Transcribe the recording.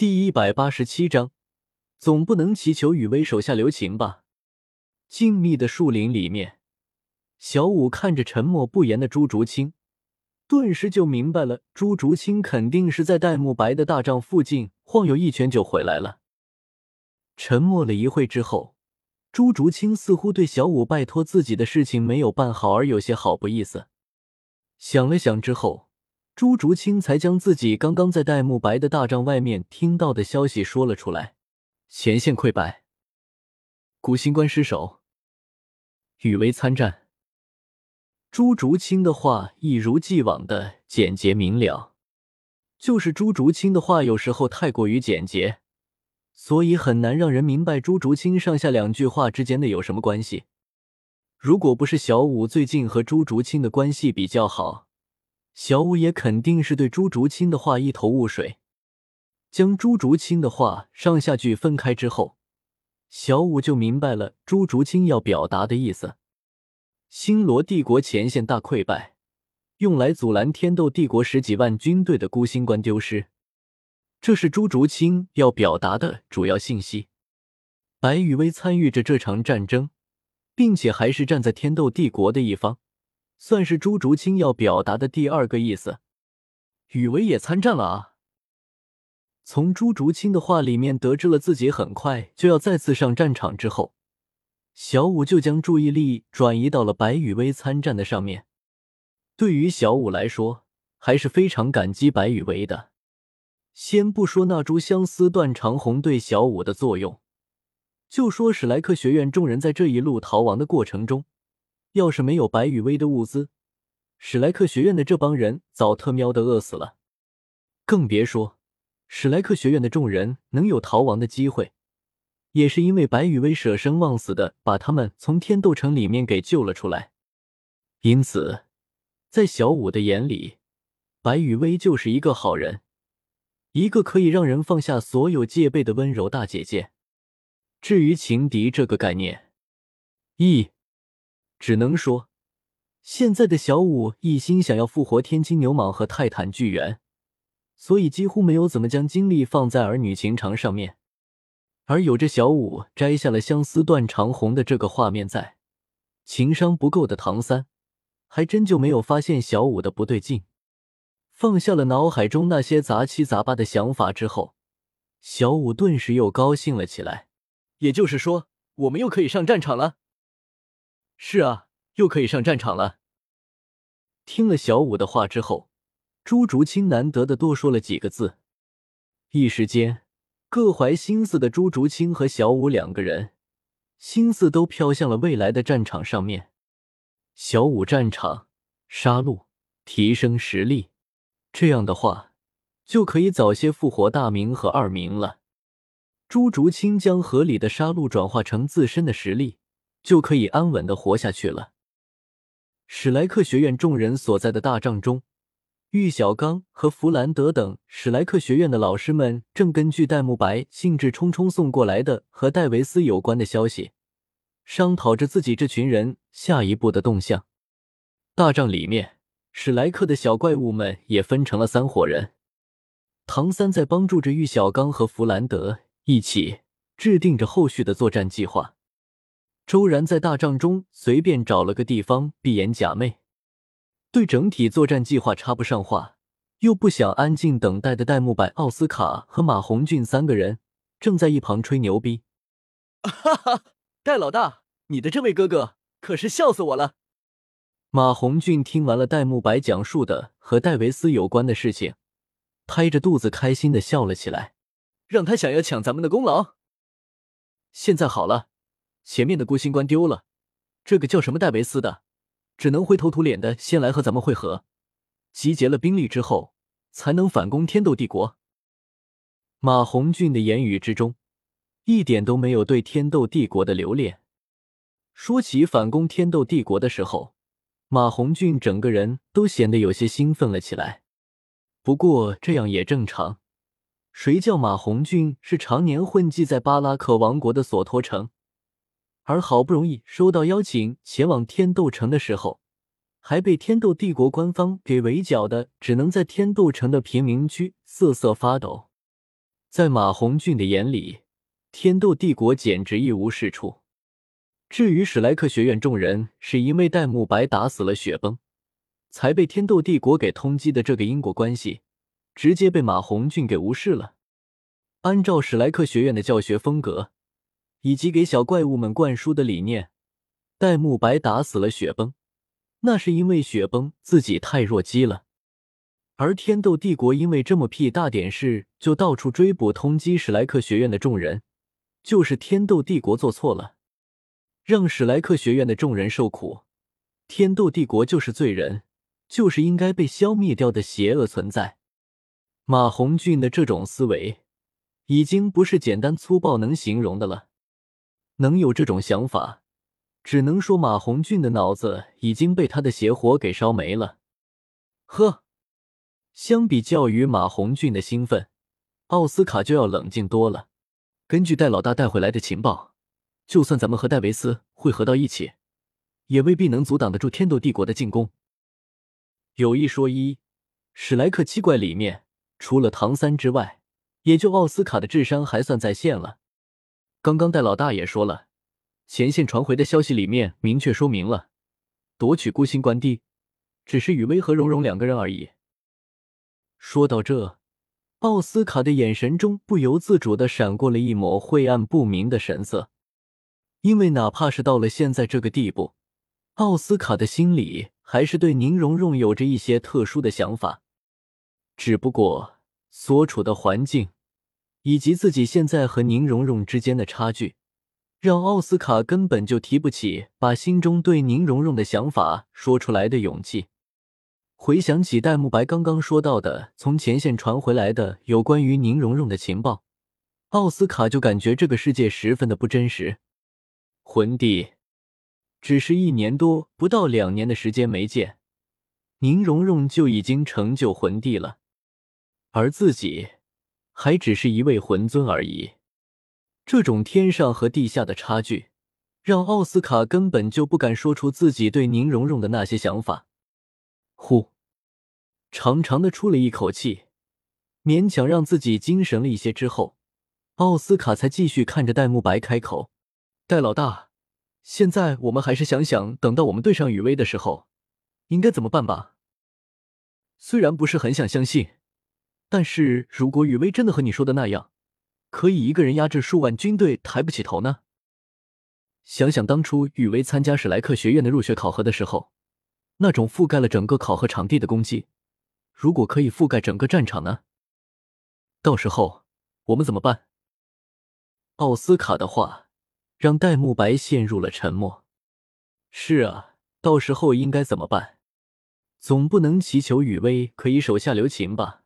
第一百八十七章，总不能祈求雨薇手下留情吧？静谧的树林里面，小五看着沉默不言的朱竹清，顿时就明白了，朱竹清肯定是在戴沐白的大帐附近晃悠一圈就回来了。沉默了一会之后，朱竹清似乎对小五拜托自己的事情没有办好而有些好不意思。想了想之后。朱竹清才将自己刚刚在戴沐白的大帐外面听到的消息说了出来：前线溃败，古星关失守，雨薇参战。朱竹清的话一如既往的简洁明了，就是朱竹清的话有时候太过于简洁，所以很难让人明白朱竹清上下两句话之间的有什么关系。如果不是小五最近和朱竹清的关系比较好。小五也肯定是对朱竹清的话一头雾水，将朱竹清的话上下句分开之后，小五就明白了朱竹清要表达的意思：星罗帝国前线大溃败，用来阻拦天斗帝国十几万军队的孤星关丢失，这是朱竹清要表达的主要信息。白羽薇参与着这场战争，并且还是站在天斗帝国的一方。算是朱竹清要表达的第二个意思。雨薇也参战了啊！从朱竹清的话里面得知了自己很快就要再次上战场之后，小五就将注意力转移到了白雨薇参战的上面。对于小五来说，还是非常感激白雨薇的。先不说那株相思断肠红对小五的作用，就说史莱克学院众人在这一路逃亡的过程中。要是没有白羽薇的物资，史莱克学院的这帮人早特喵的饿死了。更别说史莱克学院的众人能有逃亡的机会，也是因为白羽薇舍生忘死的把他们从天斗城里面给救了出来。因此，在小五的眼里，白羽薇就是一个好人，一个可以让人放下所有戒备的温柔大姐姐。至于情敌这个概念，一。只能说，现在的小五一心想要复活天青牛蟒和泰坦巨猿，所以几乎没有怎么将精力放在儿女情长上面。而有着小五摘下了相思断肠红的这个画面在，情商不够的唐三还真就没有发现小五的不对劲。放下了脑海中那些杂七杂八的想法之后，小五顿时又高兴了起来。也就是说，我们又可以上战场了。是啊，又可以上战场了。听了小五的话之后，朱竹清难得的多说了几个字。一时间，各怀心思的朱竹清和小五两个人，心思都飘向了未来的战场上面。小五战场，杀戮，提升实力，这样的话，就可以早些复活大明和二明了。朱竹清将河里的杀戮转化成自身的实力。就可以安稳的活下去了。史莱克学院众人所在的大帐中，玉小刚和弗兰德等史莱克学院的老师们正根据戴沐白兴致冲冲送过来的和戴维斯有关的消息，商讨着自己这群人下一步的动向。大帐里面，史莱克的小怪物们也分成了三伙人。唐三在帮助着玉小刚和弗兰德一起制定着后续的作战计划。周然在大帐中随便找了个地方闭眼假寐，对整体作战计划插不上话，又不想安静等待的戴沐白、奥斯卡和马红俊三个人正在一旁吹牛逼。哈哈，戴老大，你的这位哥哥可是笑死我了！马红俊听完了戴沐白讲述的和戴维斯有关的事情，拍着肚子开心的笑了起来。让他想要抢咱们的功劳？现在好了。前面的孤星关丢了，这个叫什么戴维斯的，只能灰头土脸的先来和咱们会合，集结了兵力之后，才能反攻天斗帝国。马红俊的言语之中，一点都没有对天斗帝国的留恋。说起反攻天斗帝国的时候，马红俊整个人都显得有些兴奋了起来。不过这样也正常，谁叫马红俊是常年混迹在巴拉克王国的索托城？而好不容易收到邀请前往天斗城的时候，还被天斗帝国官方给围剿的，只能在天斗城的贫民区瑟瑟发抖。在马红俊的眼里，天斗帝国简直一无是处。至于史莱克学院众人是因为戴沐白打死了雪崩，才被天斗帝国给通缉的这个因果关系，直接被马红俊给无视了。按照史莱克学院的教学风格，以及给小怪物们灌输的理念，戴沐白打死了雪崩，那是因为雪崩自己太弱鸡了。而天斗帝国因为这么屁大点事就到处追捕通缉史莱克学院的众人，就是天斗帝国做错了。让史莱克学院的众人受苦，天斗帝国就是罪人，就是应该被消灭掉的邪恶存在。马红俊的这种思维，已经不是简单粗暴能形容的了。能有这种想法，只能说马红俊的脑子已经被他的邪火给烧没了。呵，相比较于马红俊的兴奋，奥斯卡就要冷静多了。根据戴老大带回来的情报。就算咱们和戴维斯汇合到一起，也未必能阻挡得住天斗帝国的进攻。有一说一，史莱克七怪里面，除了唐三之外，也就奥斯卡的智商还算在线了。刚刚戴老大也说了，前线传回的消息里面明确说明了，夺取孤星关帝，只是雨薇和蓉蓉两个人而已。说到这，奥斯卡的眼神中不由自主的闪过了一抹晦暗不明的神色。因为哪怕是到了现在这个地步，奥斯卡的心里还是对宁荣荣有着一些特殊的想法。只不过所处的环境，以及自己现在和宁荣荣之间的差距，让奥斯卡根本就提不起把心中对宁荣荣的想法说出来的勇气。回想起戴沐白刚刚说到的从前线传回来的有关于宁荣荣的情报，奥斯卡就感觉这个世界十分的不真实。魂帝，只是一年多不到两年的时间没见，宁荣荣就已经成就魂帝了，而自己还只是一位魂尊而已。这种天上和地下的差距，让奥斯卡根本就不敢说出自己对宁荣荣的那些想法。呼，长长的出了一口气，勉强让自己精神了一些之后，奥斯卡才继续看着戴沐白开口。戴老大，现在我们还是想想，等到我们对上雨薇的时候，应该怎么办吧。虽然不是很想相信，但是如果雨薇真的和你说的那样，可以一个人压制数万军队抬不起头呢？想想当初雨薇参加史莱克学院的入学考核的时候，那种覆盖了整个考核场地的攻击，如果可以覆盖整个战场呢？到时候我们怎么办？奥斯卡的话。让戴沐白陷入了沉默。是啊，到时候应该怎么办？总不能祈求雨薇可以手下留情吧？